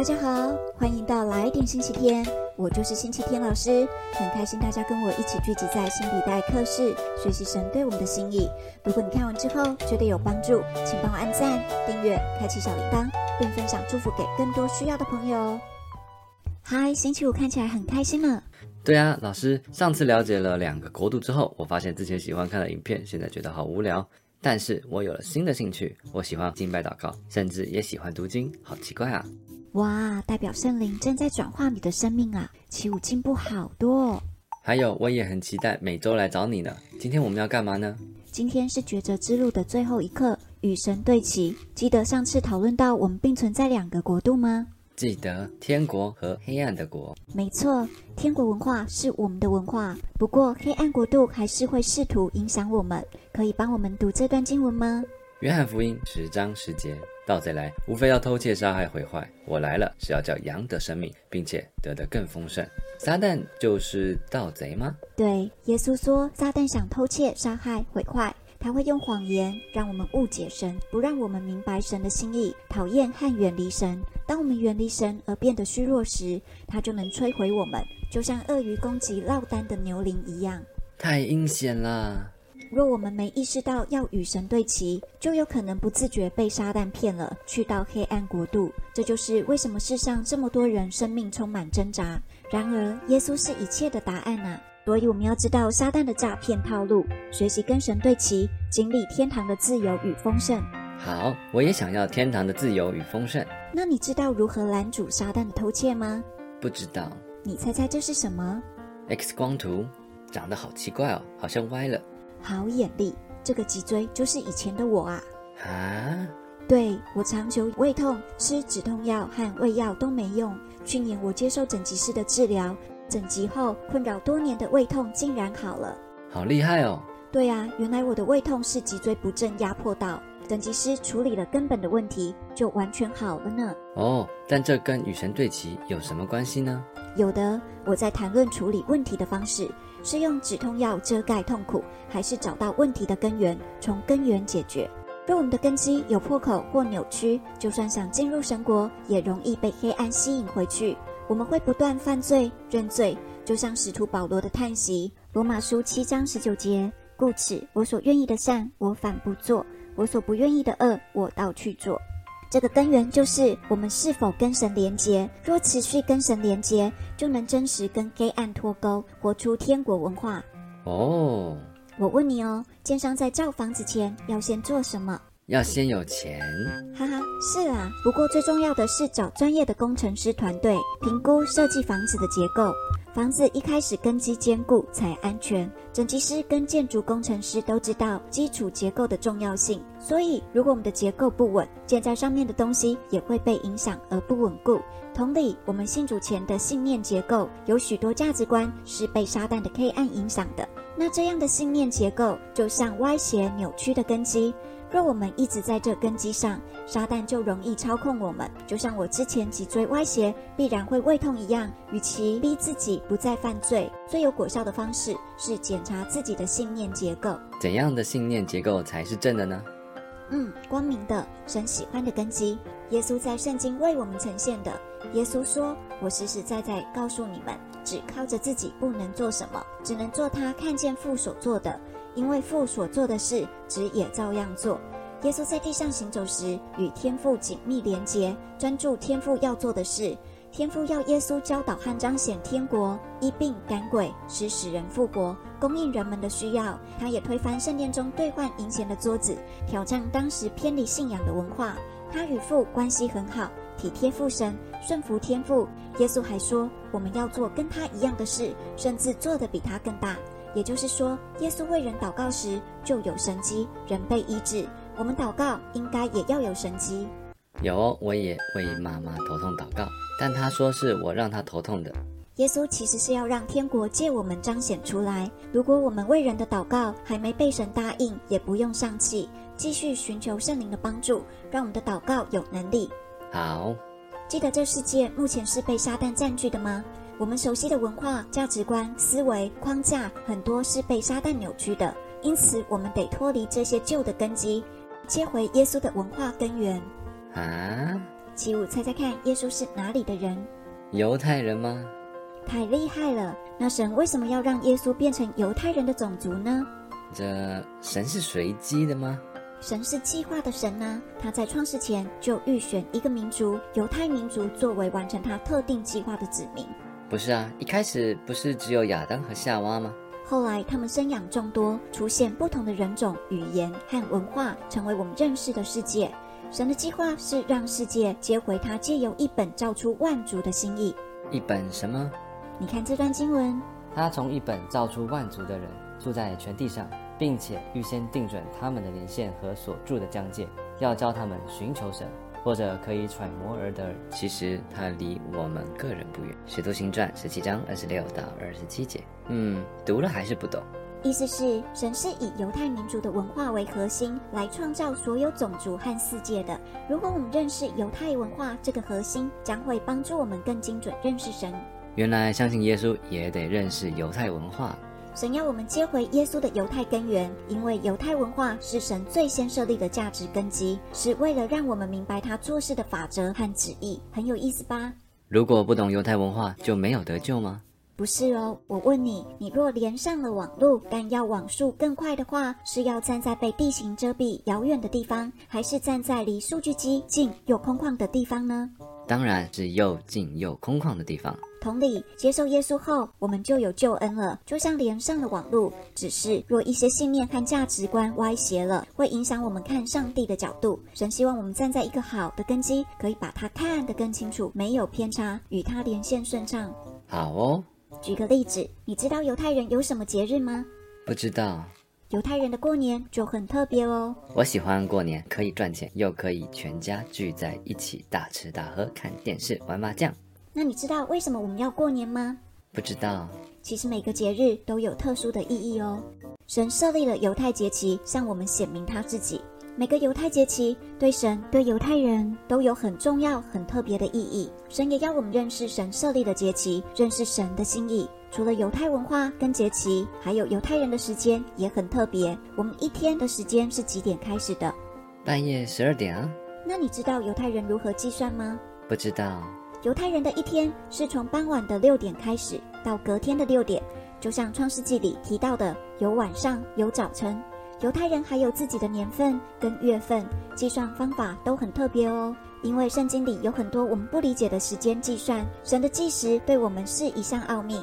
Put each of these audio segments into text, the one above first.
大家好，欢迎到来点星期天，我就是星期天老师，很开心大家跟我一起聚集在新笔袋课室，学习神对我们的心意。如果你看完之后觉得有帮助，请帮我按赞、订阅、开启小铃铛，并分享祝福给更多需要的朋友哦。嗨，星期五看起来很开心呢。对啊，老师，上次了解了两个国度之后，我发现之前喜欢看的影片，现在觉得好无聊。但是我有了新的兴趣，我喜欢敬拜祷告，甚至也喜欢读经，好奇怪啊！哇，代表圣灵正在转化你的生命啊！起舞进步好多。哦。还有，我也很期待每周来找你呢。今天我们要干嘛呢？今天是抉择之路的最后一刻，与神对齐。记得上次讨论到我们并存在两个国度吗？记得天国和黑暗的国，没错，天国文化是我们的文化。不过黑暗国度还是会试图影响我们。可以帮我们读这段经文吗？约翰福音十章十节，盗贼来，无非要偷窃、杀害、毁坏。我来了，是要叫羊得生命，并且得的更丰盛。撒旦就是盗贼吗？对，耶稣说，撒旦想偷窃、杀害、毁坏。他会用谎言让我们误解神，不让我们明白神的心意，讨厌和远离神。当我们远离神而变得虚弱时，他就能摧毁我们，就像鳄鱼攻击落单的牛羚一样。太阴险了！若我们没意识到要与神对齐，就有可能不自觉被撒旦骗了，去到黑暗国度。这就是为什么世上这么多人生命充满挣扎。然而，耶稣是一切的答案啊！所以我们要知道撒旦的诈骗套路，学习跟神对齐，经历天堂的自由与丰盛。好，我也想要天堂的自由与丰盛。那你知道如何拦阻撒旦的偷窃吗？不知道。你猜猜这是什么？X 光图，长得好奇怪哦，好像歪了。好眼力，这个脊椎就是以前的我啊。啊？对，我长久胃痛，吃止痛药和胃药都没用。去年我接受整脊师的治疗。整脊后，困扰多年的胃痛竟然好了，好厉害哦！对啊，原来我的胃痛是脊椎不正压迫到，整脊师处理了根本的问题，就完全好了呢。哦，但这跟与神对齐有什么关系呢？有的，我在谈论处理问题的方式，是用止痛药遮盖痛苦，还是找到问题的根源，从根源解决？若我们的根基有破口或扭曲，就算想进入神国，也容易被黑暗吸引回去。我们会不断犯罪、认罪，就像使徒保罗的叹息。罗马书七章十九节。故此，我所愿意的善，我反不做；我所不愿意的恶，我倒去做。这个根源就是我们是否跟神连结。若持续跟神连结，就能真实跟黑暗脱钩，活出天国文化。哦，我问你哦，建商在造房子前要先做什么？要先有钱，哈哈，是啊。不过最重要的是找专业的工程师团队评估设计房子的结构。房子一开始根基坚固才安全。整机师跟建筑工程师都知道基础结构的重要性，所以如果我们的结构不稳，建在上面的东西也会被影响而不稳固。同理，我们信主前的信念结构有许多价值观是被撒旦的黑暗影响的。那这样的信念结构就像歪斜扭曲的根基。若我们一直在这根基上，撒旦就容易操控我们，就像我之前脊椎歪斜必然会胃痛一样。与其逼自己不再犯罪，最有果效的方式是检查自己的信念结构。怎样的信念结构才是正的呢？嗯，光明的，神喜欢的根基。耶稣在圣经为我们呈现的。耶稣说：“我实实在在告诉你们，只靠着自己不能做什么，只能做他看见父所做的。”因为父所做的事，子也照样做。耶稣在地上行走时，与天父紧密连结，专注天父要做的事。天父要耶稣教导和彰显天国，医病赶鬼，使死人复活，供应人们的需要。他也推翻圣殿中兑换银钱的桌子，挑战当时偏离信仰的文化。他与父关系很好，体贴父神，顺服天父。耶稣还说，我们要做跟他一样的事，甚至做得比他更大。也就是说，耶稣为人祷告时就有神迹，人被医治。我们祷告应该也要有神迹。有，我也为妈妈头痛祷告，但她说是我让她头痛的。耶稣其实是要让天国借我们彰显出来。如果我们为人的祷告还没被神答应，也不用丧气，继续寻求圣灵的帮助，让我们的祷告有能力。好，记得这世界目前是被撒旦占据的吗？我们熟悉的文化、价值观、思维框架，很多是被撒旦扭曲的。因此，我们得脱离这些旧的根基，切回耶稣的文化根源。啊！七五，猜猜看，耶稣是哪里的人？犹太人吗？太厉害了！那神为什么要让耶稣变成犹太人的种族呢？这神是随机的吗？神是计划的神呢，他在创世前就预选一个民族——犹太民族，作为完成他特定计划的子民。不是啊，一开始不是只有亚当和夏娃吗？后来他们生养众多，出现不同的人种、语言和文化，成为我们认识的世界。神的计划是让世界接回他借由一本造出万族的心意。一本什么？你看这段经文，他从一本造出万族的人，住在全地上。并且预先定准他们的年限和所住的疆界，要教他们寻求神，或者可以揣摩而得。其实它离我们个人不远。使徒行传十七章二十六到二十七节，嗯，读了还是不懂。意思是神是以犹太民族的文化为核心来创造所有种族和世界的。如果我们认识犹太文化这个核心，将会帮助我们更精准认识神。原来相信耶稣也得认识犹太文化。神要我们接回耶稣的犹太根源，因为犹太文化是神最先设立的价值根基，是为了让我们明白他做事的法则和旨意。很有意思吧？如果不懂犹太文化，就没有得救吗？不是哦。我问你，你若连上了网络，但要网速更快的话，是要站在被地形遮蔽遥远的地方，还是站在离数据机近又空旷的地方呢？当然是又近又空旷的地方。同理，接受耶稣后，我们就有救恩了，就像连上了网路。只是若一些信念和价值观歪斜了，会影响我们看上帝的角度。神希望我们站在一个好的根基，可以把它看得更清楚，没有偏差，与它连线顺畅。好哦。举个例子，你知道犹太人有什么节日吗？不知道。犹太人的过年就很特别哦。我喜欢过年，可以赚钱，又可以全家聚在一起大吃大喝、看电视、玩麻将。那你知道为什么我们要过年吗？不知道。其实每个节日都有特殊的意义哦。神设立了犹太节期，向我们显明他自己。每个犹太节期对神、对犹太人都有很重要、很特别的意义。神也要我们认识神设立的节期，认识神的心意。除了犹太文化跟节期，还有犹太人的时间也很特别。我们一天的时间是几点开始的？半夜十二点啊。那你知道犹太人如何计算吗？不知道。犹太人的一天是从傍晚的六点开始，到隔天的六点，就像创世纪里提到的，有晚上，有早晨。犹太人还有自己的年份跟月份，计算方法都很特别哦。因为圣经里有很多我们不理解的时间计算，神的计时对我们是一项奥秘。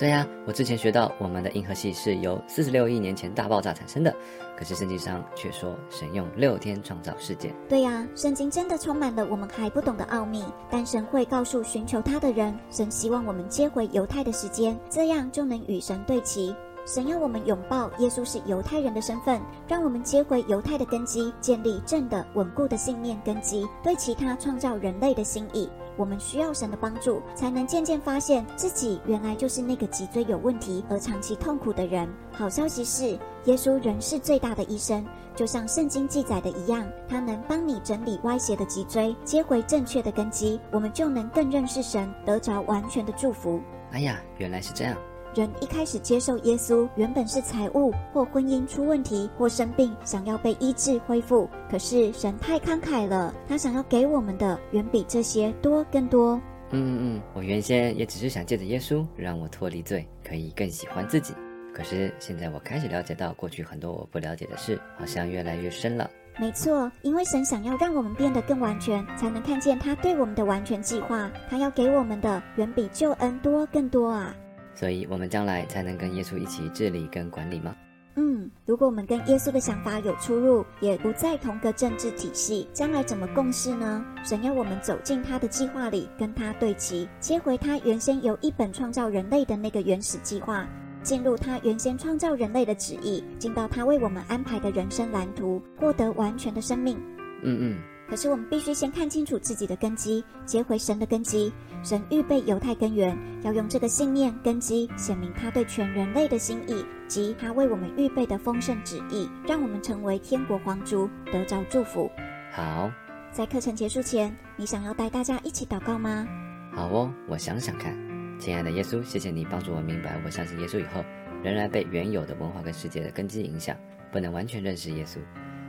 对呀，我之前学到我们的银河系是由四十六亿年前大爆炸产生的，可是圣经上却说神用六天创造世界。对呀，圣经真的充满了我们还不懂的奥秘，但神会告诉寻求他的人，神希望我们接回犹太的时间，这样就能与神对齐。神要我们拥抱耶稣是犹太人的身份，让我们接回犹太的根基，建立正的稳固的信念根基，对其他创造人类的心意。我们需要神的帮助，才能渐渐发现自己原来就是那个脊椎有问题而长期痛苦的人。好消息是，耶稣仍是最大的医生，就像圣经记载的一样，他能帮你整理歪斜的脊椎，接回正确的根基，我们就能更认识神，得着完全的祝福。哎呀，原来是这样。人一开始接受耶稣，原本是财务或婚姻出问题或生病，想要被医治恢复。可是神太慷慨了，他想要给我们的远比这些多更多。嗯嗯嗯，我原先也只是想借着耶稣让我脱离罪，可以更喜欢自己。可是现在我开始了解到过去很多我不了解的事，好像越来越深了。没错，因为神想要让我们变得更完全，才能看见他对我们的完全计划。他要给我们的远比救恩多更多啊！所以，我们将来才能跟耶稣一起治理跟管理吗？嗯，如果我们跟耶稣的想法有出入，也不在同个政治体系，将来怎么共事呢？神要我们走进他的计划里，跟他对齐，接回他原先由一本创造人类的那个原始计划，进入他原先创造人类的旨意，进到他为我们安排的人生蓝图，获得完全的生命。嗯嗯。可是我们必须先看清楚自己的根基，接回神的根基。神预备犹太根源，要用这个信念根基显明他对全人类的心意及他为我们预备的丰盛旨意，让我们成为天国皇族，得着祝福。好，在课程结束前，你想要带大家一起祷告吗？好哦，我想想看。亲爱的耶稣，谢谢你帮助我明白，我相信耶稣以后，仍然被原有的文化跟世界的根基影响，不能完全认识耶稣。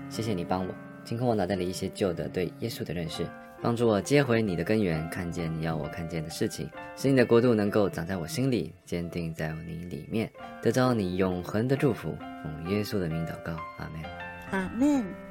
谢谢你帮我。清空我脑袋里一些旧的对耶稣的认识，帮助我接回你的根源，看见你要我看见的事情，使你的国度能够长在我心里，坚定在你里面，得到你永恒的祝福。奉耶稣的名祷告，阿门。阿门。